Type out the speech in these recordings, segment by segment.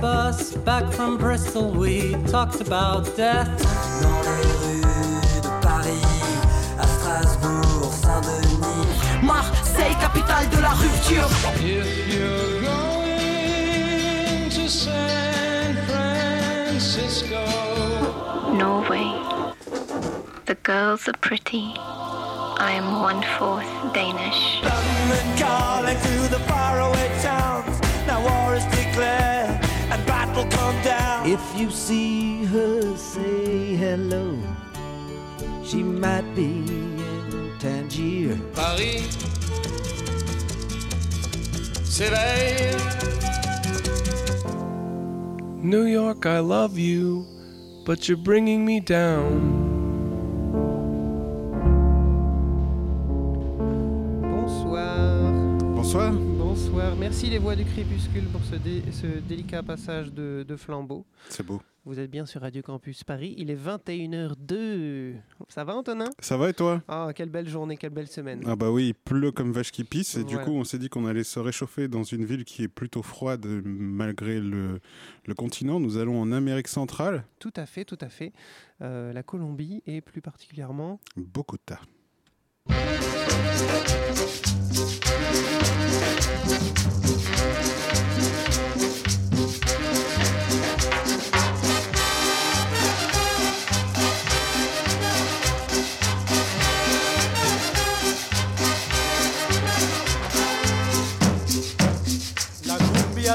bus back from Bristol, we talked about death. Dans les rues de Paris, à Strasbourg, Saint-Denis, Marseille, capitale de la rupture. If you're going to San Francisco, Norway. The girls are pretty. I am one fourth Danish. London calling to the faraway towns. Now war is declared and battle come down. If you see her, say hello. She might be in Tangier. Paris s'éveille. New York, I love you, but you're bringing me down. Les voix du crépuscule pour ce, dé- ce délicat passage de, de flambeau. C'est beau. Vous êtes bien sur Radio Campus Paris. Il est 21h02. Ça va Antonin? Ça va et toi? Ah, quelle belle journée, quelle belle semaine. Ah bah oui, il pleut comme vache qui pisse et du coup on s'est dit qu'on allait se réchauffer dans une ville qui est plutôt froide malgré le, le continent. Nous allons en Amérique centrale, Tout à fait, tout à fait. Euh, la Colombie et plus particulièrement Bogota.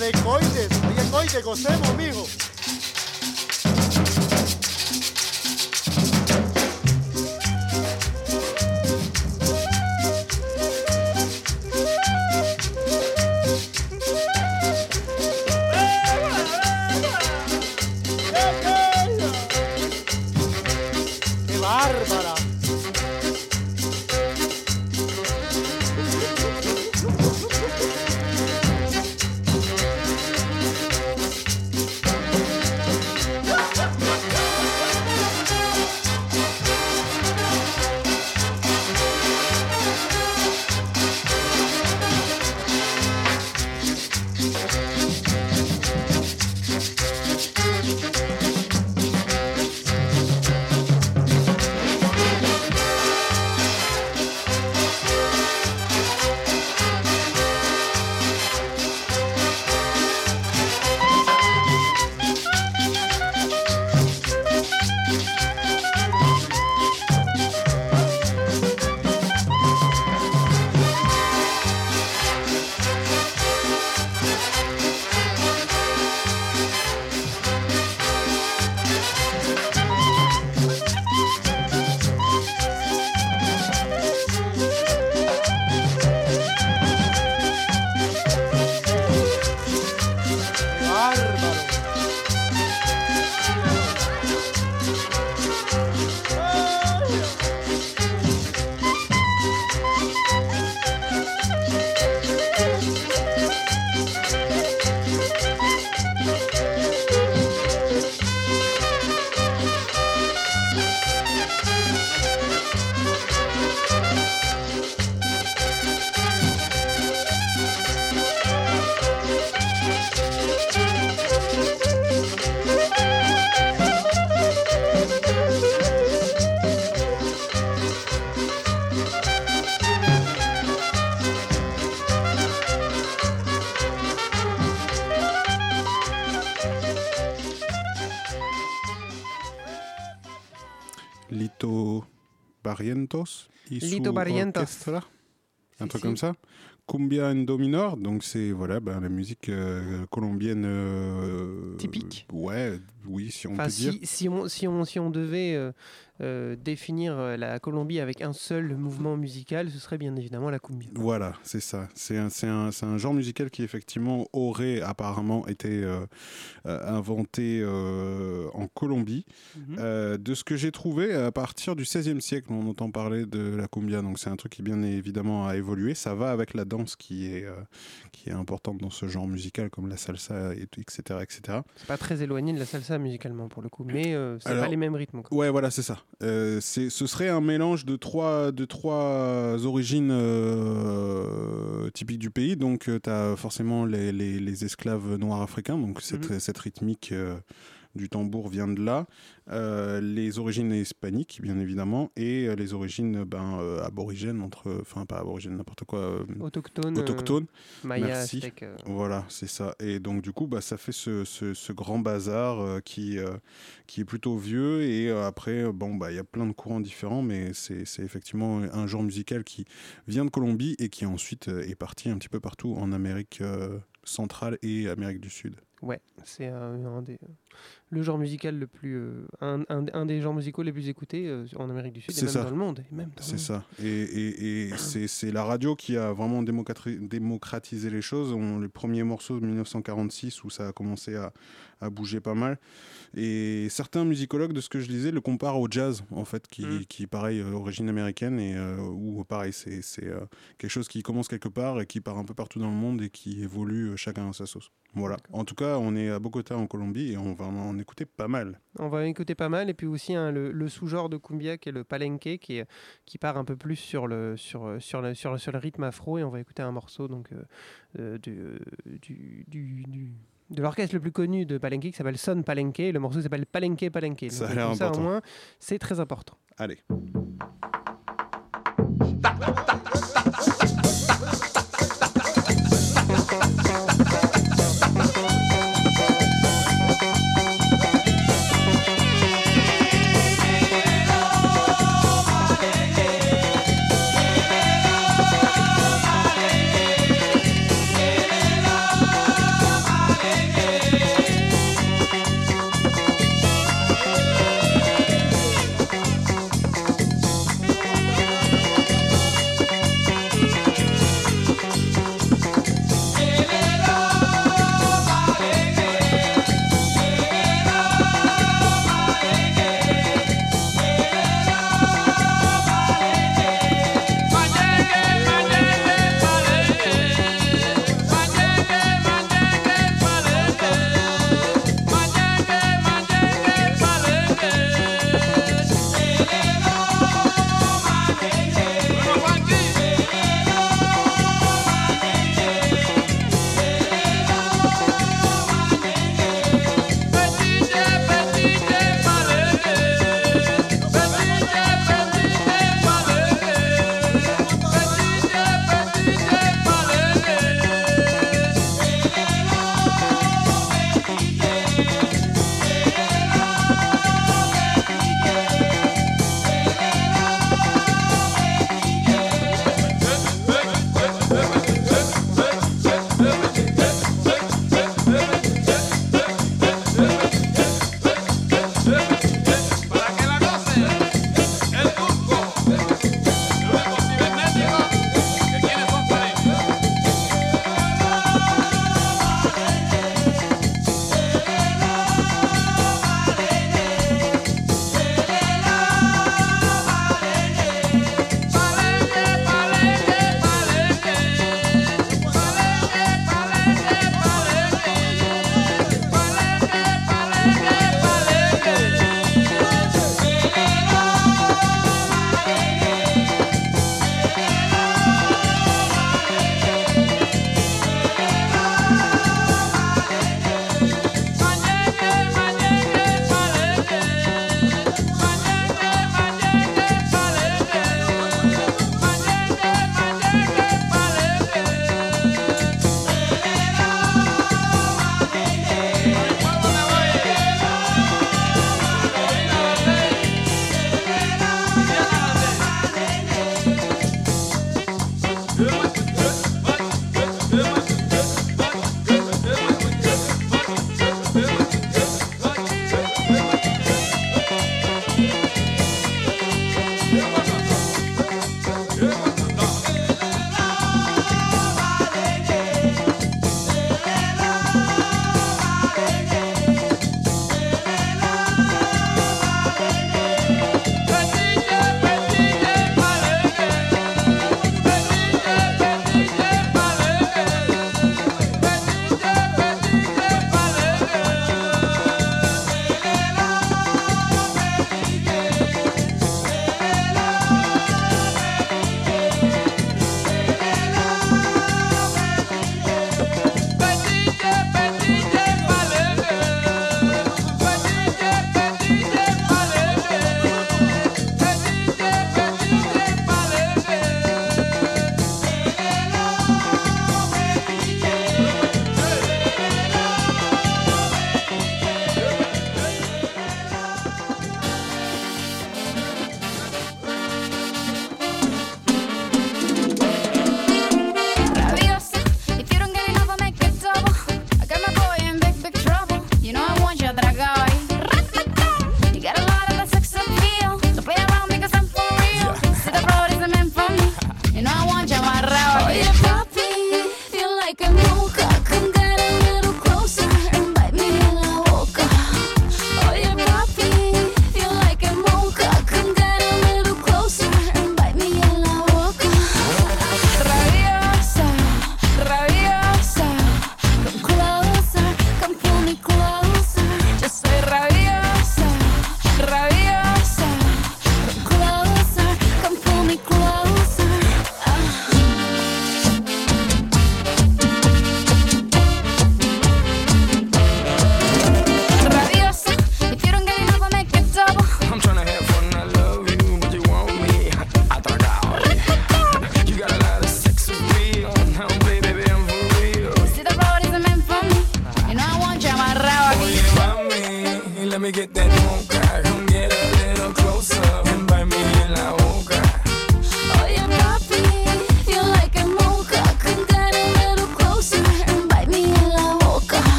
De Coides. Oye, Coides, gocemos, mijo. Barrientos. Lito Barrientos. orchestra. Un Si, truc si. comme ça. Cumbia en Do minor, donc c'est voilà, ben, la musique euh, colombienne. euh, Typique. Ouais, oui, si on Enfin, peut dire. si, si on, si, on, si on devait euh, définir euh, la Colombie avec un seul mouvement musical, ce serait bien évidemment la cumbia. Voilà, c'est ça. C'est un, c'est un, c'est un genre musical qui effectivement aurait apparemment été euh, inventé euh, en Colombie. Mhm. Euh, de ce que j'ai trouvé, à partir du XVIe siècle, on entend parler de la cumbia. Donc c'est un truc qui bien évidemment a évolué. Ça va avec la danse qui est, euh, qui est importante dans ce genre musical, comme la salsa, et, etc., etc. C'est pas très éloigné de la salsa musicalement pour le coup, mais euh, c'est pas les mêmes rythmes. quoi. Ouais, voilà, c'est ça. Euh, c'est, ce serait un mélange de trois, de trois origines euh, typiques du pays. Donc, tu as forcément les, les, les, esclaves noirs africains, donc cette, mhm. cette rythmique du tambour vient de là. Euh, les origines hispaniques, bien évidemment, et euh, les origines ben, euh, aborigènes, entre, enfin pas aborigènes, n'importe quoi. autochtones. Autochtones. Maya, Merci. Voilà, c'est ça. Et donc du coup, bah, ça fait ce, ce, grand bazar qui, qui est plutôt vieux. Et après, bon, bah, il y a plein de courants différents, mais c'est effectivement un genre musical qui vient de Colombie et qui ensuite est parti un petit peu partout en Amérique centrale et Amérique du Sud. Ouais, c'est un, des, le genre musical le plus. Euh, un, un, des genres musicaux les plus écoutés euh, en Amérique du Sud et même dans le monde. C'est ça. Et, et, et c'est la radio qui a vraiment démocratisé les choses. On, les premiers morceaux de 1946 où ça a commencé à, à, bouger pas mal. Et certains musicologues, de ce que je lisais, le comparent au jazz, en fait, qui, mm. qui pareil, euh, origine américaine, et où pareil, c'est quelque chose qui commence quelque part et qui part un peu partout dans le monde et qui évolue chacun à sa sauce. Voilà. En tout cas, on est à Bogota en Colombie et on va en écouter pas mal. On va en écouter pas mal et puis aussi hein, le, sous-genre de cumbia qui est le palenque qui, est, qui part un peu plus sur le, sur, sur, le, sur, le, rythme afro et on va écouter un morceau donc euh, euh, du, du, du, de l'orchestre le plus connu de Palenque qui s'appelle Son Palenque. Le morceau s'appelle Palenque Palenque. Ça a l'air important. moins, c'est très important. Allez.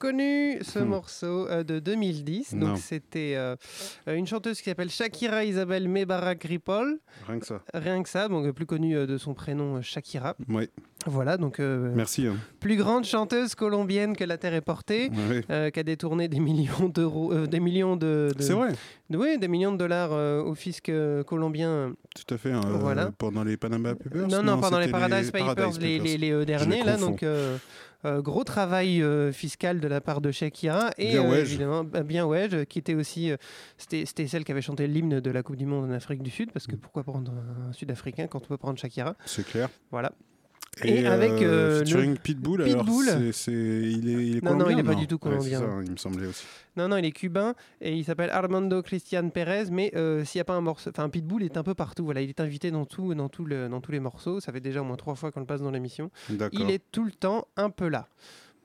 Reconnu, ce Hmm. morceau euh, de 2010. Non. Donc c'était euh, une chanteuse qui s'appelle Shakira Isabelle Mebarak Ripoll. Rien que ça. Rien que ça, donc euh, plus connue de son prénom Shakira. Oui, Voilà, donc euh, merci. hein. plus grande chanteuse colombienne que la Terre est portée. Ouais. euh, qui a détourné des millions d'euros, euh, des millions de, de- C'est vrai, de- oui, des millions de dollars au fisc colombien. tout à fait. hein, Voilà. pendant les Panama Papers? Non, non, pendant les Paradise Papers, Paradise les, Papers. les- les, derniers, là, donc euh, gros travail euh, fiscal de la part de Shakira et Bien euh, Wedge. évidemment bah, bien Wedge, euh, qui était aussi, c'était c'était celle qui avait chanté l'hymne de la Coupe du Monde en Afrique du Sud, parce que Mm. pourquoi prendre un Sud-Africain quand on peut prendre Shakira? C'est clair. Voilà. Et avec, euh, featuring Pitbull, alors Pitbull. c'est- c'est- il est, il est Non, non, il est pas du tout Ouais, colombien. ça, hein, il me semblait aussi. Non, non, il est cubain et il s'appelle Armando Cristian Pérez. Mais euh, s'il n'y a pas un morceau, enfin Pitbull est un peu partout. Voilà, il est invité dans tout, dans tout le, dans tous les morceaux. Ça fait déjà au moins trois fois qu'on le passe dans l'émission. D'accord. Il est tout le temps un peu là.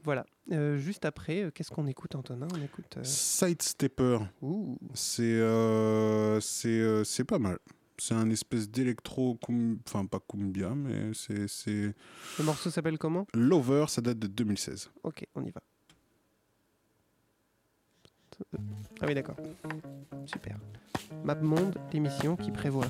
Voilà. Euh, juste après, euh, qu'est-ce qu'on écoute, Antonin? On écoute. euh, Sidestepper, c'est euh, c'est euh, c'est pas mal. C'est un espèce d'électro, enfin pas cumbia, mais c'est- c'est Le morceau s'appelle comment? Lover, ça date de 2016. Ok, on y va. Ah oui, d'accord. Super. Map Monde, l'émission qui prévoit.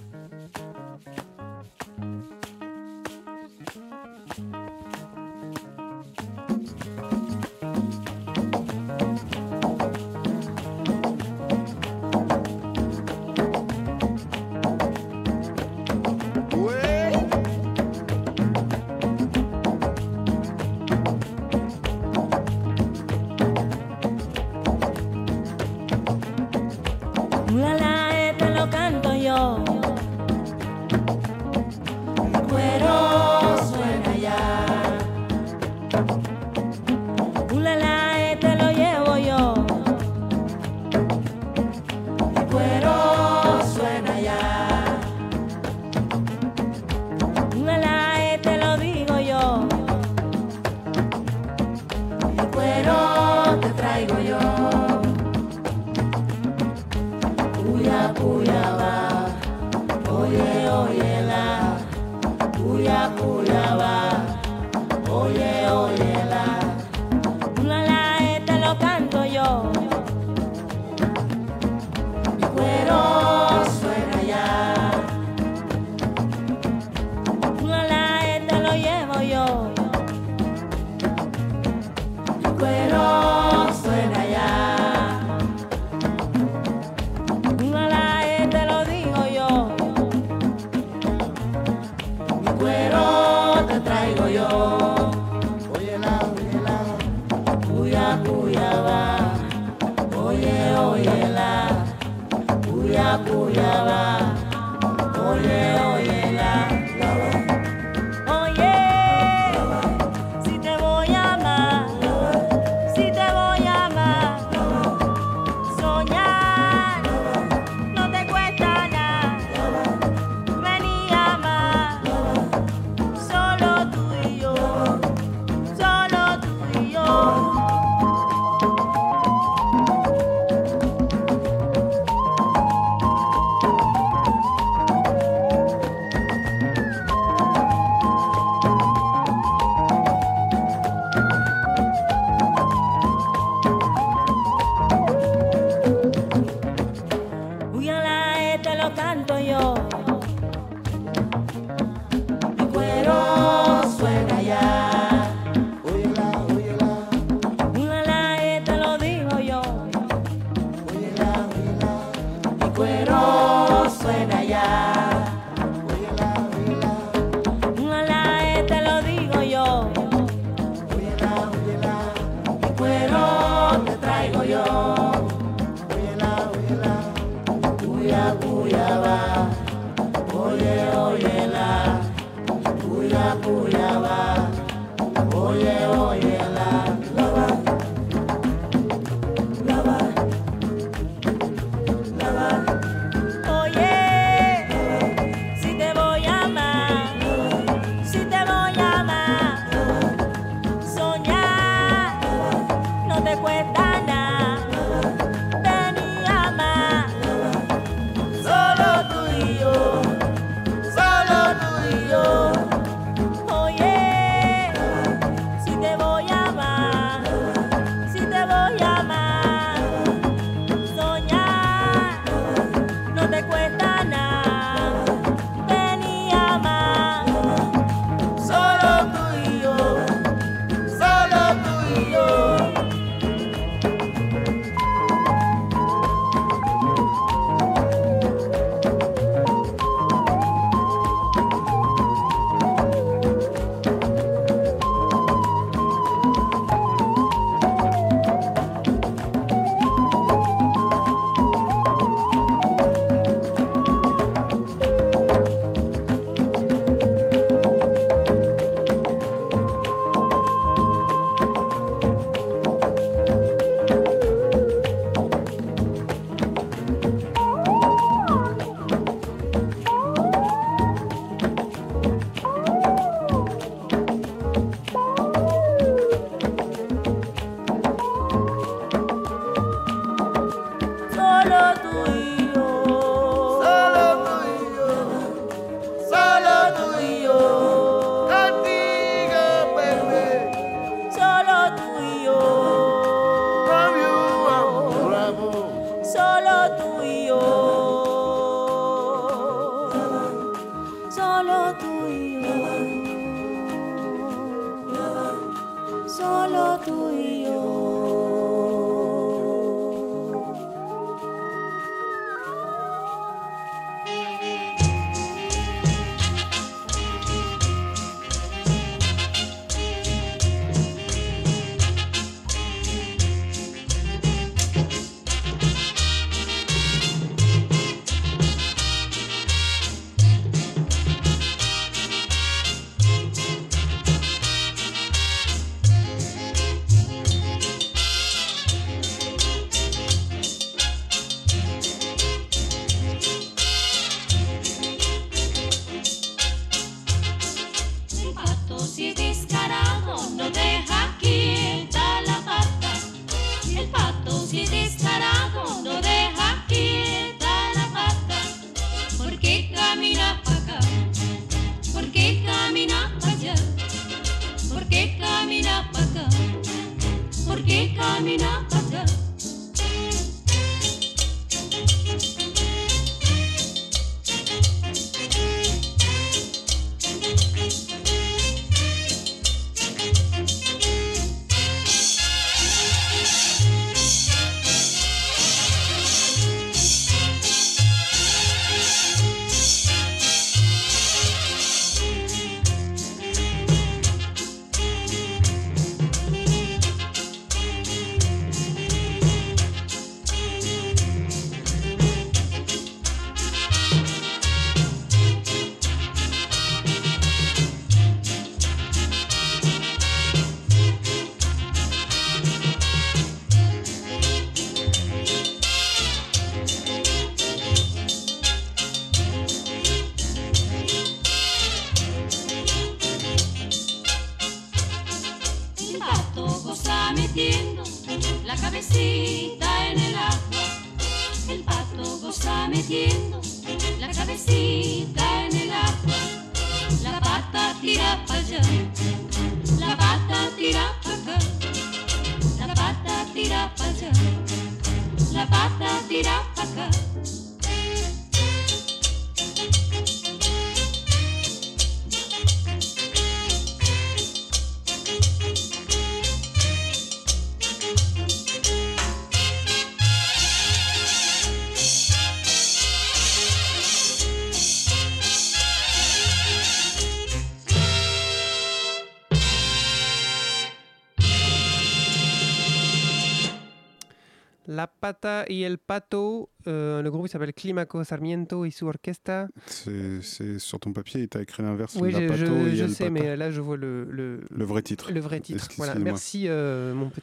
La Pata y el Pato, euh, le groupe s'appelle Climaco Sarmiento et su orquesta. C'est sur ton papier, tu as écrit l'inverse. Oui, je, pato je- et je el sais, pata. mais là je vois le, le, Le vrai titre. le vrai titre. Voilà, merci euh, mon petit.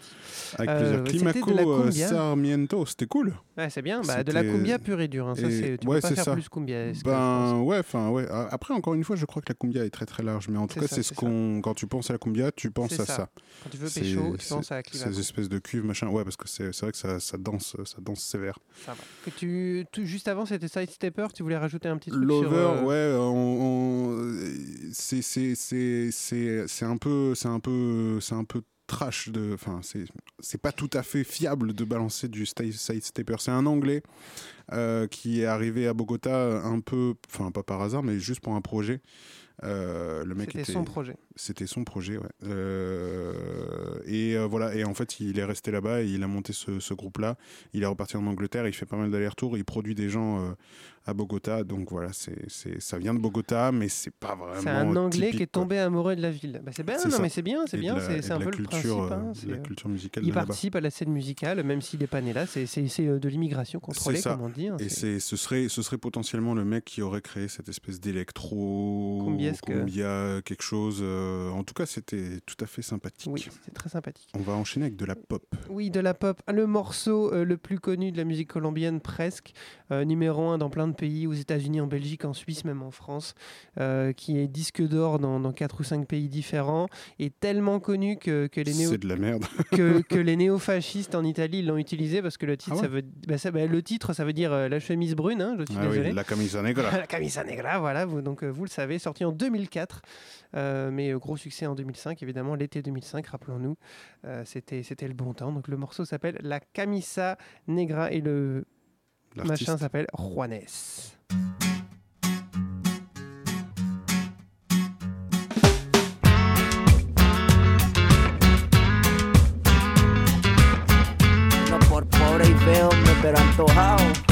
Avec Euh, plaisir. c'était Climaco euh. Sarmiento, c'était cool. Ouais, c'est bien, bah, de la cumbia pure et dure. hein, Ça, Et- c'est, tu ouais, peux pas faire ça. plus cumbia. Ben ouais, enfin ouais. A- Après, encore une fois, je crois que la cumbia est très très large, mais en tout cas, c'est ce qu'on. Quand tu penses à la cumbia, tu penses à ça. ça. Quand tu veux pécho, tu penses à la Climaco. Ces espèces de cuves, machin. Ouais, parce que c'est vrai que ça, ça danse, ça danse sévère. Ça va. Que tu, tu- juste avant, c'était Side Stepper. Tu voulais rajouter un petit truc Lover, sur. euh, ouais, on, on- c'est un peu c'est un peu c'est un peu trash de, enfin c'est c'est pas tout à fait fiable de balancer du sti- side stepper. C'est un Anglais euh, qui est arrivé à Bogota un peu, enfin pas par hasard, mais juste pour un projet. Euh, le mec C'était était- son projet. C'était son projet, ouais. Euh, et euh, voilà, et en fait, il est resté là-bas et il a monté ce, ce groupe-là. Il est reparti en Angleterre, il fait pas mal d'allers-retours, il produit des gens à Bogota. Donc voilà, c'est, c'est, ça vient de Bogota, mais c'est pas vraiment. C'est un Anglais typique, qui est quoi. tombé amoureux de la ville. Bah, c'est bien, C'est non, ça. mais c'est bien, c'est Et bien. la- C'est, un peu le principe. hein, euh, c'est, de la culture musicale Il là-bas. participe à la scène musicale, même s'il n'est pas né là. C'est, euh, de l'immigration contrôlée, ça. comme on dit. hein, Et c'est- ce, serait, ce serait potentiellement le mec qui aurait créé cette espèce d'électro, cumbia, quelque chose. euh, en tout cas, c'était tout à fait sympathique. Oui, c'est très sympathique. On va enchaîner avec de la pop. Oui, de la pop. Le morceau euh, le plus connu de la musique colombienne, presque, euh, numéro un dans plein de pays, aux États-Unis, en Belgique, en Suisse, même en France, euh, qui est disque d'or dans, dans 4 ou 5 pays différents, est tellement connu que, que les néo de la merde. que, que les néofascistes en Italie l'ont utilisé parce que le titre, Ah ouais ça veut, bah, ça- bah, le titre, ça veut dire euh, la chemise brune. hein, je suis Ah désolé. oui, la camisa negra. la camisa negra, voilà, vous, donc euh, vous le savez, sorti en 2004, euh, mais gros succès en 2005, évidemment, l'été 2005, rappelons-nous, c'était c'était le bon temps. Donc le morceau s'appelle La Camisa Negra et le. Machin s'appelle Juanes. No por pobre y feo, hombre, pero antojado.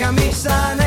camisa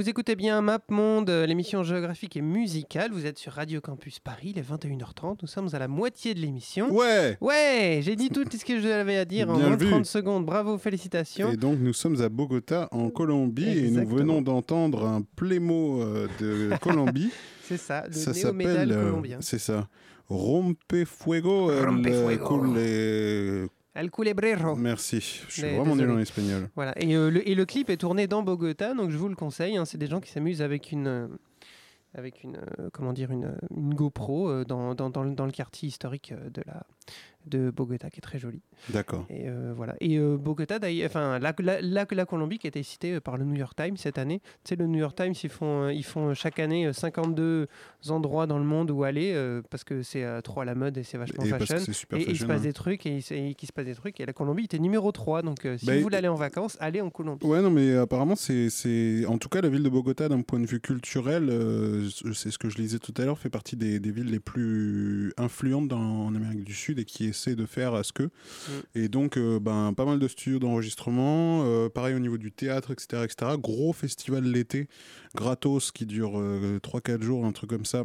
vous écoutez bien Map Monde, euh, l'émission géographique et musicale. Vous êtes sur Radio Campus Paris, il est 21h30. Nous sommes à la moitié de l'émission. Ouais Ouais, j'ai dit tout ce que j'avais à dire en Bien moins de vu. 30 secondes. Bravo, félicitations. Et donc nous sommes à Bogota en Colombie et nous venons d'entendre un plémo euh, de Colombie. C'est ça, le ça néo-métal s'appelle, euh, c'est ça, Rompe Fuego. el Rompefuego. cule- El Culebrero. Merci, je suis Mais vraiment nul en espagnol. Voilà. Et, euh, le, et le clip est tourné dans Bogota, donc je vous le conseille. hein. C'est des gens qui s'amusent avec une, euh, avec une, euh, comment dire, une, une GoPro dans, dans, dans le, dans le quartier historique de la, de Bogota, qui est très joli. D'accord. Et euh, voilà. Et euh, Bogota, d'ailleurs, enfin, la, la, la, la Colombie qui a été citée euh, par le New York Times cette année. Tu sais, le New York Times, ils font, ils font chaque année euh, 52 endroits dans le monde où aller euh, parce que c'est trop à la mode et c'est vachement Et fashion. super et et il se passe hein. des trucs et et qu'il se passe des trucs. Et la Colombie était numéro 3. Donc, si Bah, vous voulez aller en vacances, allez en Colombie. Ouais, non, mais apparemment, c'est. En tout cas, la ville de Bogota, d'un point de vue culturel, c'est ce que je lisais tout à l'heure, fait partie des, des villes les plus influentes dans, en Amérique du Sud et qui essaie de faire à ce que. Et donc, euh, ben, pas mal de studios d'enregistrement, euh, pareil au niveau du théâtre, etc., etc. Gros festival l'été, gratos, qui dure 3-4 jours, un truc comme ça.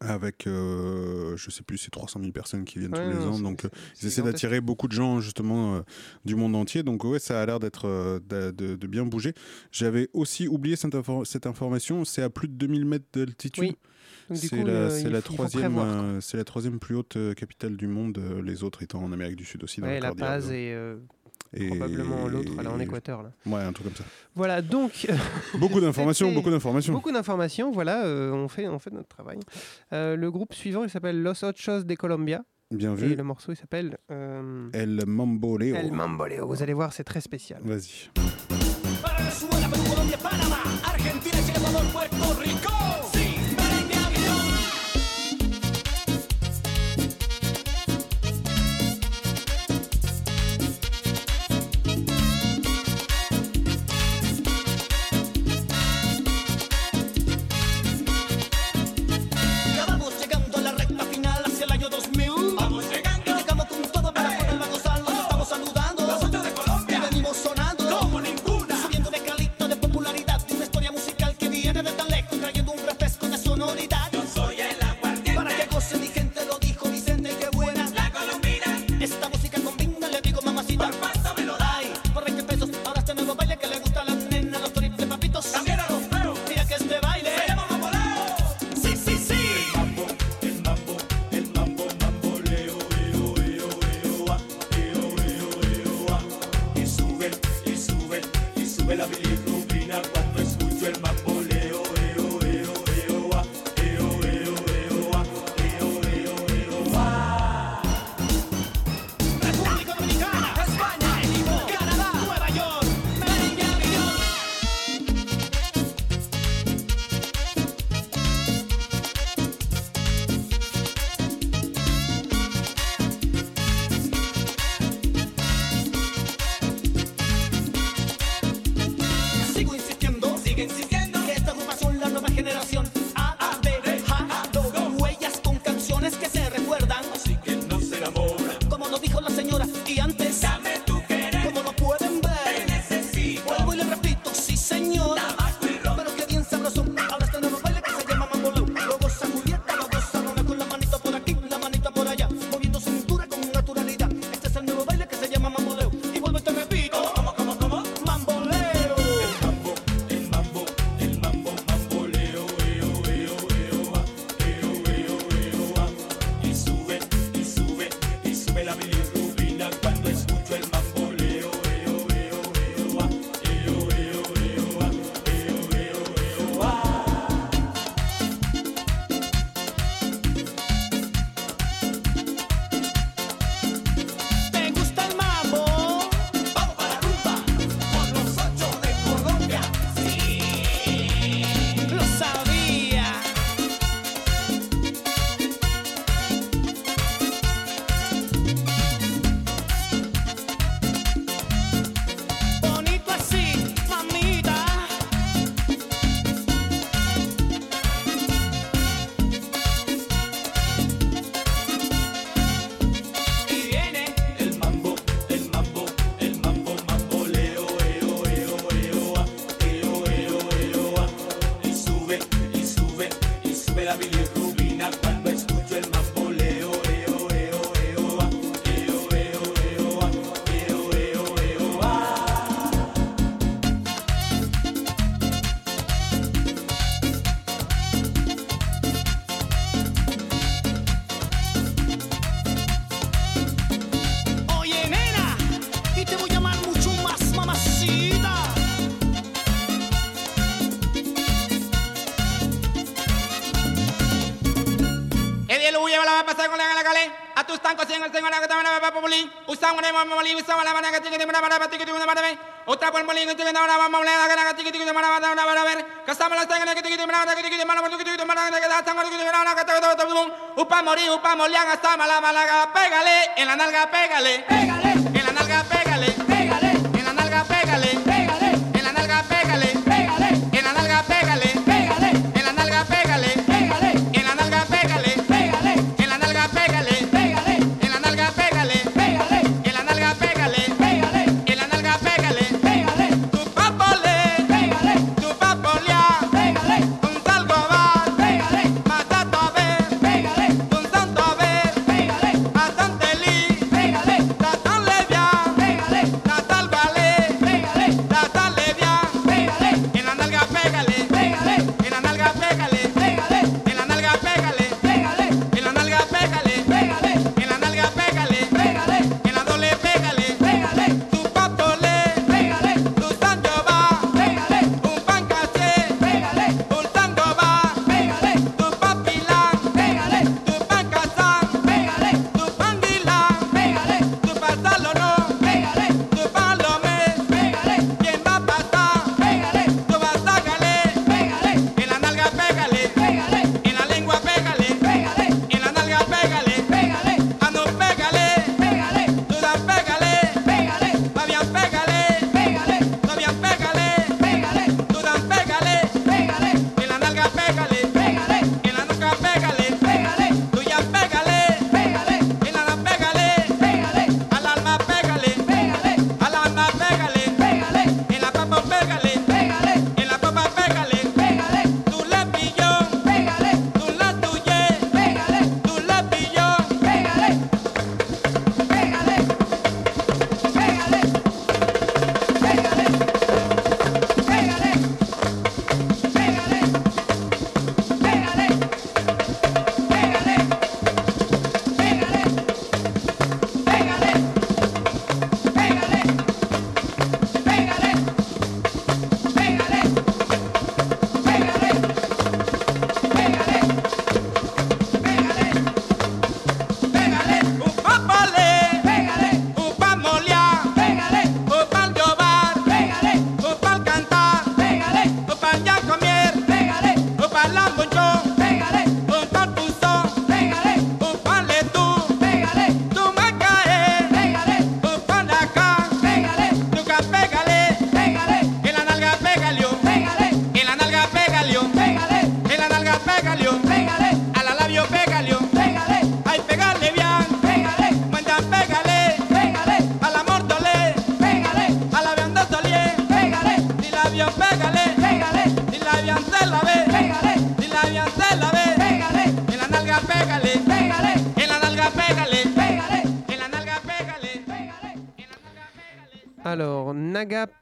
Avec, euh, je sais plus, c'est 300 000 personnes qui viennent Ouais, tous les non, ans. Donc, euh, ils essaient d'attirer beaucoup de gens, justement, euh, du monde entier. Donc, ouais, ça a l'air d'être euh, de, bien bouger. J'avais aussi oublié cette, infor- cette information. C'est à plus de 2000 mètres d'altitude. Oui. C'est la, troisième, c'est la troisième plus haute capitale du monde. les autres étant en Amérique du Sud aussi. Dans Ouais, la Paz et, Et- probablement l'autre là en Équateur. Là. Ouais, un truc comme ça. Voilà, donc. Beaucoup d'informations, beaucoup d'informations. Beaucoup d'informations, voilà, euh, on, fait, on fait notre travail. Euh, le groupe suivant, il s'appelle Los Ochos de Colombia. Bien Et vu. le morceau, il s'appelle euh, El Mamboleo. El Mamboleo. Vous allez voir, c'est très spécial. Vas-y. Argentina, Puerto Rico. Utangal tengo la que toma la papa la mamá poli, usamos la managa tiki tiki mara la cara tiki tiki mara mara mara que da tango tiki upa mori upa molian hasta mala mala pégale en la nalga pégale, pégale en la nalga pégale.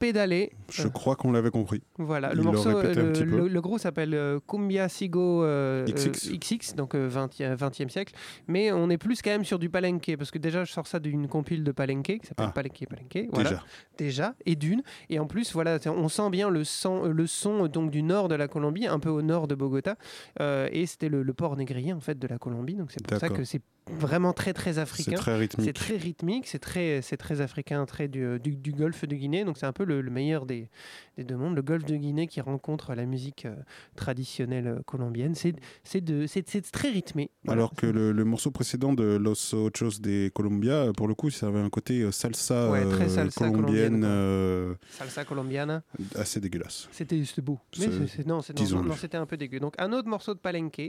Pédalé. Je crois qu'on l'avait compris. Voilà, Il le morceau, le, le groupe s'appelle euh, Cumbia Sigo euh, XX. euh, XX, donc euh, 20e, 20e siècle. Mais on est plus quand même sur du palenque, parce que déjà je sors ça d'une compile de palenque qui s'appelle Ah. Palenque Palenque. Voilà. Déjà. Déjà, et d'une. Et en plus, voilà, c'est- on sent bien le, sang- le son euh, donc, du nord de la Colombie, un peu au nord de Bogota. Euh, et c'était le, le port négrier en fait de la Colombie, donc c'est pour ça que c'est vraiment très très africain. très rythmique. C'est très rythmique, c'est très, c'est très africain, très du, du, du golfe de Guinée. Donc c'est un peu le, le meilleur des, des deux mondes. Le golfe de Guinée qui rencontre la musique euh, traditionnelle euh, colombienne. C'est, c'est, de, c'est, c'est très rythmé. Voilà. Alors que le, le morceau précédent de Los Ochos de Colombia, pour le coup, ça avait un côté euh, salsa, Ouais, très euh, salsa colombienne euh, Salsa colombiana. assez dégueulasse. C'était, c'était beau. Mais C'est- c'est- c'est- non, c'était un peu dégueu. Donc un autre morceau de palenque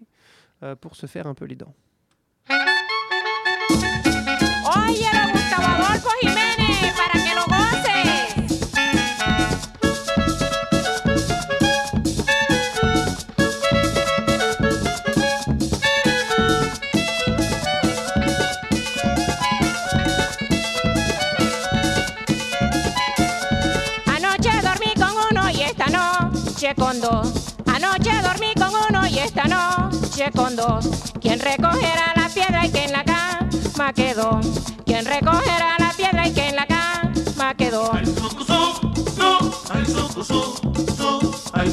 euh, pour se faire un peu les dents. Con dos. Anoche dormí con uno y esta noche con dos. ¿Quién recogerá la piedra y que en la cama quedó? ¿Quién recogerá la piedra y que en la cama quedó? Ay, suco, su, su, ay,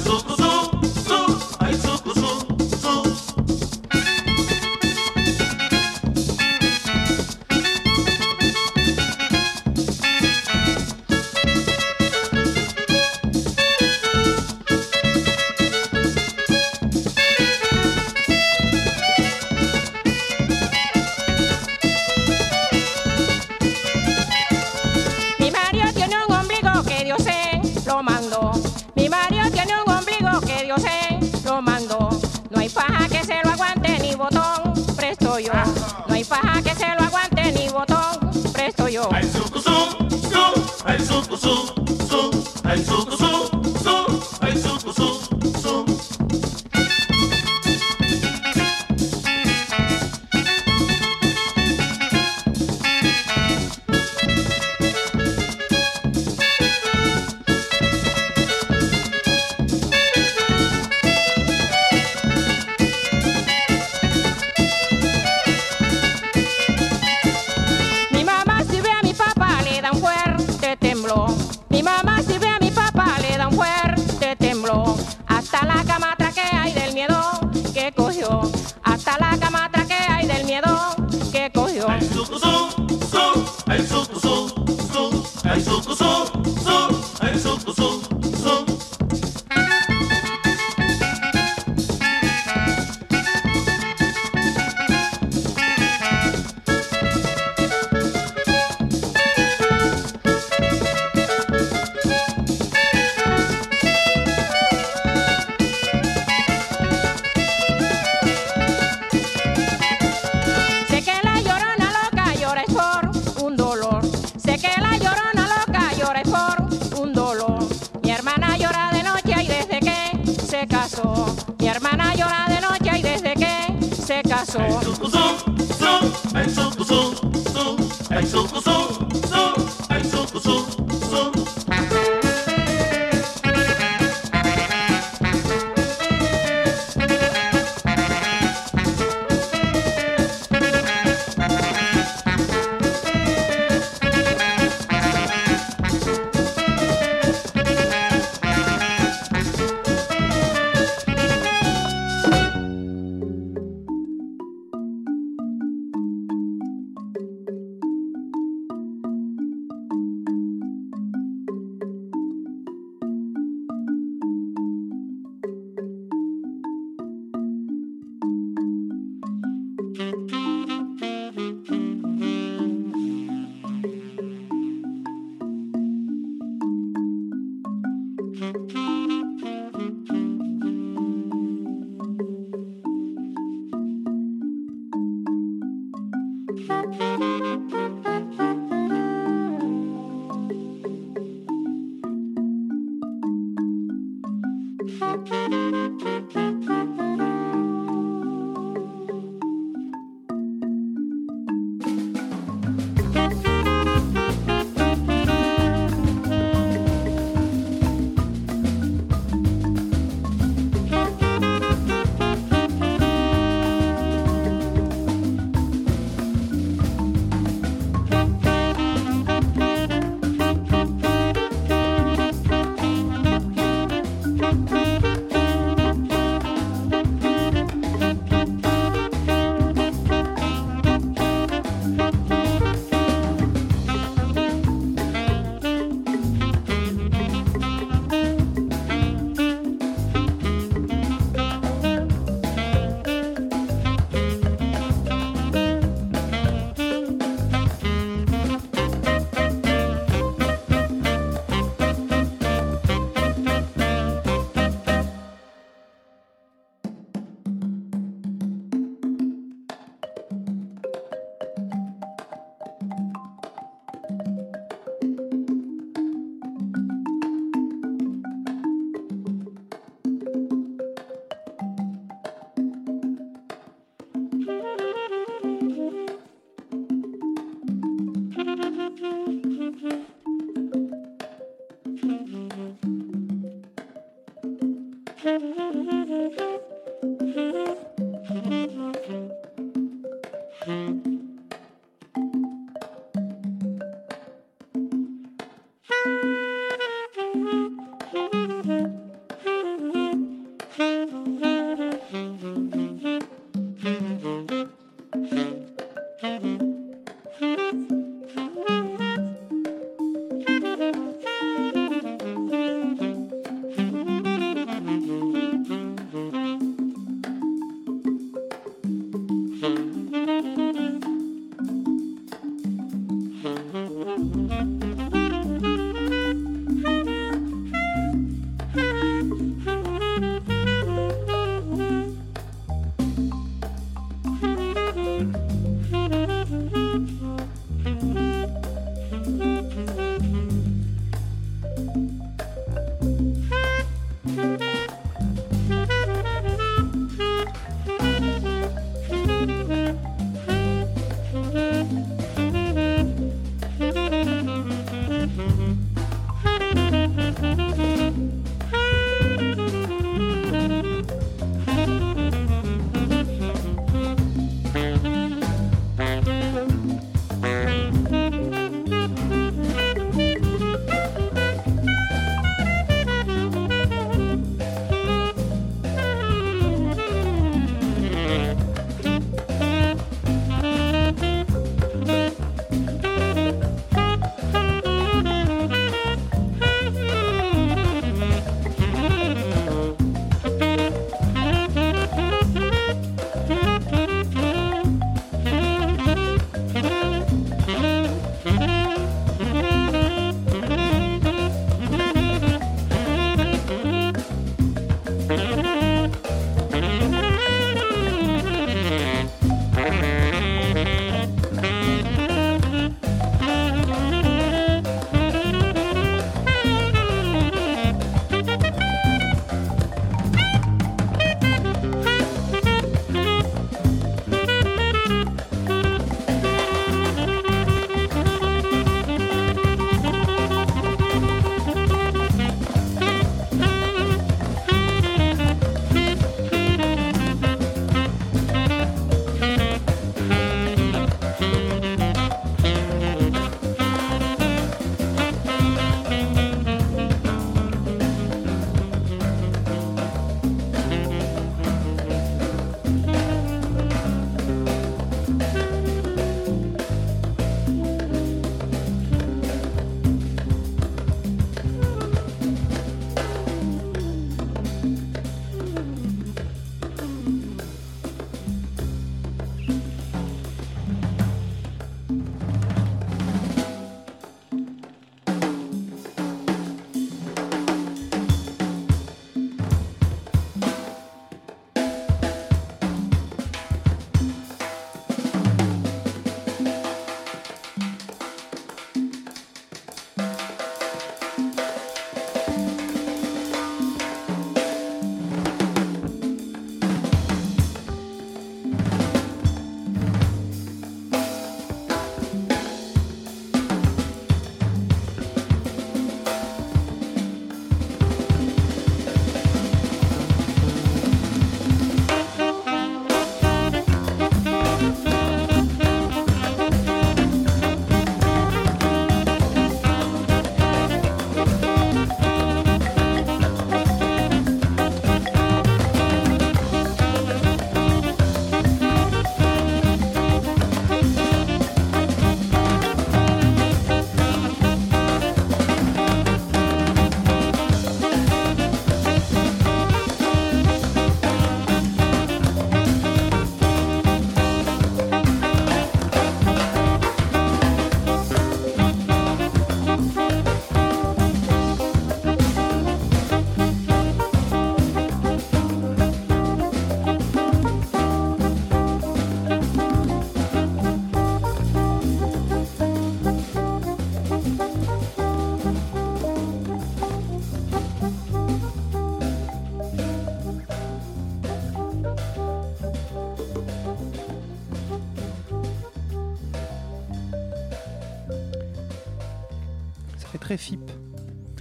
suco, su, su,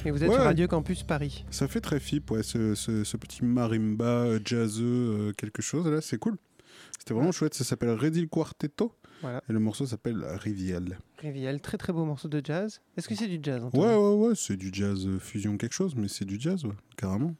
Et vous êtes Ouais. sur Radio Campus Paris. Ça fait très fip, ouais, ce, ce- ce petit marimba euh, jazzeux, quelque chose, là, c'est cool. C'était vraiment chouette, ça s'appelle Redil Quartetto. Voilà. Et le morceau s'appelle Riviel. Riviel, très très beau morceau de jazz. Est-ce que c'est du jazz Ouais, ouais, ouais, c'est du jazz fusion quelque chose, mais c'est du jazz, ouais, carrément.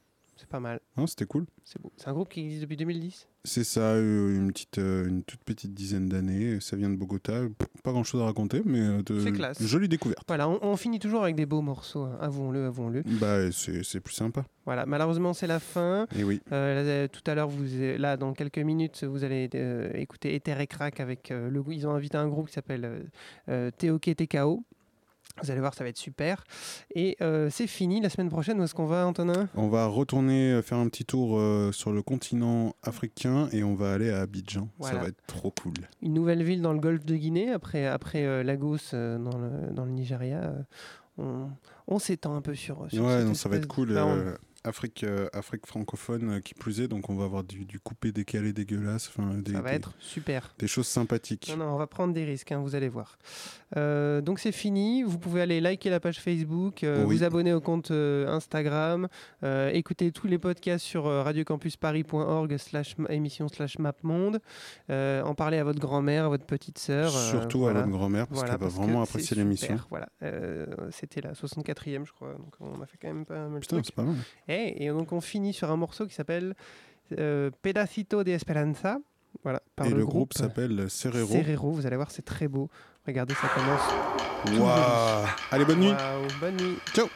C'est pas mal. Non, c'était cool. C'est beau. C'est un groupe qui existe depuis 2010 C'est ça, euh, une, petite, euh, une toute petite dizaine d'années. Ça vient de Bogota. Pas grand chose à raconter, mais euh, de- classe. jolie découverte. Voilà, on, on finit toujours avec des beaux morceaux, hein. avouons-le, avouons-le. Bah, c'est plus sympa. Voilà, malheureusement c'est la fin. Et oui. Euh, là, tout à l'heure, vous, là, dans quelques minutes, vous allez euh, écouter Ether et Crack avec euh, le. Ils ont invité un groupe qui s'appelle TOK TKO. Vous allez voir, ça va être super. Et euh, c'est fini. La semaine prochaine, où est-ce qu'on va, Antonin? On va retourner euh, faire un petit tour euh, sur le continent africain et on va aller à Abidjan. Voilà. Ça va être trop cool. Une nouvelle ville dans le golfe de Guinée, après, après euh, Lagos dans, le, dans le Nigeria. on on s'étend un peu sur. sur ouais, non, ça va être cool. Enfin, on- Afrique, euh, Afrique francophone euh, qui plus est, donc on va avoir du, du coupé décalé dégueulasse. Enfin, des, Ça va des- être super. Des choses sympathiques. Non, non, on va prendre des risques, hein, vous allez voir. Euh, donc c'est fini. Vous pouvez aller liker la page Facebook, euh, Oui. vous abonner au compte Instagram, écouter tous les podcasts sur radiocampusparis.org slash émission slash mapmonde, en parler à votre grand-mère, à votre petite sœur. Surtout à votre grand-mère, parce qu'elle va vraiment apprécier l'émission. Voilà, c'était la 64e, je crois. Donc on a fait quand même pas mal de Putain, c'est pas mal. Et, et donc on finit sur un morceau qui s'appelle euh, Pedacito de Esperanza. Voilà, par Et le, le groupe s'appelle Serrero. Serrero, vous allez voir, c'est très beau. Regardez, ça commence. Waouh. Allez, bonne nuit. Waouh, bonne nuit. Ciao.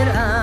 Pedacito de esperanza.